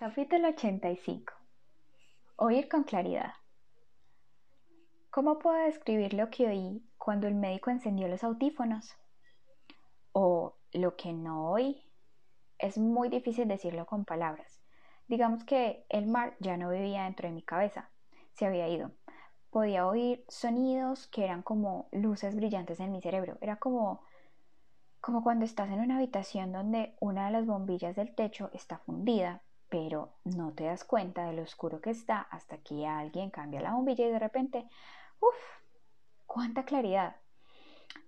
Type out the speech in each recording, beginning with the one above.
Capítulo 85. Oír con claridad. ¿Cómo puedo describir lo que oí cuando el médico encendió los audífonos? O lo que no oí. Es muy difícil decirlo con palabras. Digamos que el mar ya no vivía dentro de mi cabeza, se había ido. Podía oír sonidos que eran como luces brillantes en mi cerebro. Era como como cuando estás en una habitación donde una de las bombillas del techo está fundida pero no te das cuenta de lo oscuro que está hasta que alguien cambia la bombilla y de repente, uff, cuánta claridad.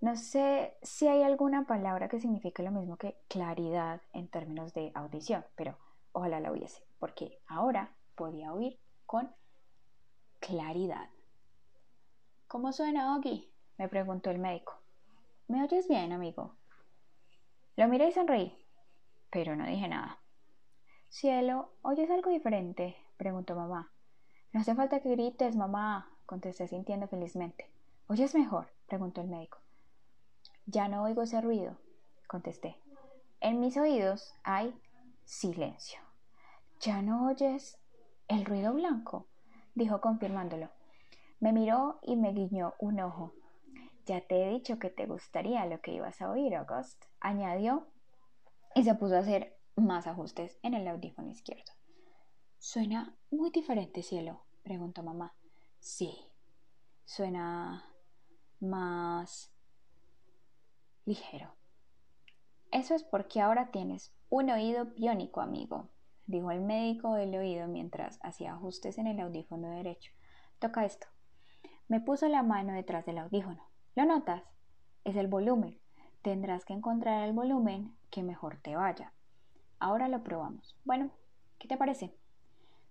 No sé si hay alguna palabra que signifique lo mismo que claridad en términos de audición, pero ojalá la hubiese, porque ahora podía oír con claridad. ¿Cómo suena, Ogi? me preguntó el médico. ¿Me oyes bien, amigo? Lo miré y sonreí, pero no dije nada. Cielo, ¿oyes algo diferente? preguntó mamá. No hace falta que grites, mamá, contesté sintiendo felizmente. ¿Oyes mejor? preguntó el médico. Ya no oigo ese ruido, contesté. En mis oídos hay silencio. ¿Ya no oyes el ruido blanco? dijo confirmándolo. Me miró y me guiñó un ojo. Ya te he dicho que te gustaría lo que ibas a oír, August, añadió y se puso a hacer más ajustes en el audífono izquierdo. ¿Suena muy diferente, cielo? preguntó mamá. Sí, suena más ligero. Eso es porque ahora tienes un oído biónico, amigo, dijo el médico del oído mientras hacía ajustes en el audífono derecho. Toca esto. Me puso la mano detrás del audífono. ¿Lo notas? Es el volumen. Tendrás que encontrar el volumen que mejor te vaya. Ahora lo probamos. Bueno, ¿qué te parece?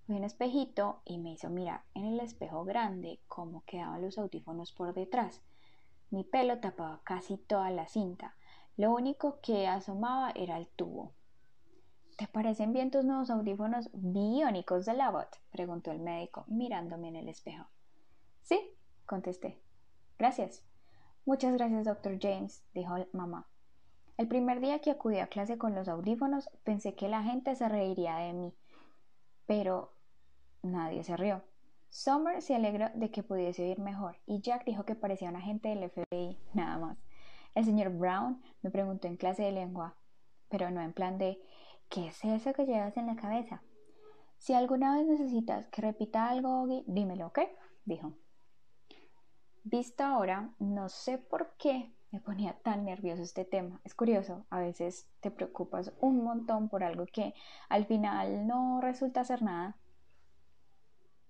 Fui un espejito y me hizo mirar en el espejo grande cómo quedaban los audífonos por detrás. Mi pelo tapaba casi toda la cinta. Lo único que asomaba era el tubo. ¿Te parecen bien tus nuevos audífonos biónicos de Labot? preguntó el médico, mirándome en el espejo. Sí, contesté. Gracias. Muchas gracias, doctor James, dijo mamá. El primer día que acudí a clase con los audífonos pensé que la gente se reiría de mí, pero nadie se rió. Summer se alegró de que pudiese oír mejor y Jack dijo que parecía un agente del FBI, nada más. El señor Brown me preguntó en clase de lengua, pero no en plan de ¿qué es eso que llevas en la cabeza? Si alguna vez necesitas que repita algo, dímelo, ¿ok? dijo. Visto ahora, no sé por qué, me ponía tan nervioso este tema. Es curioso, a veces te preocupas un montón por algo que al final no resulta ser nada.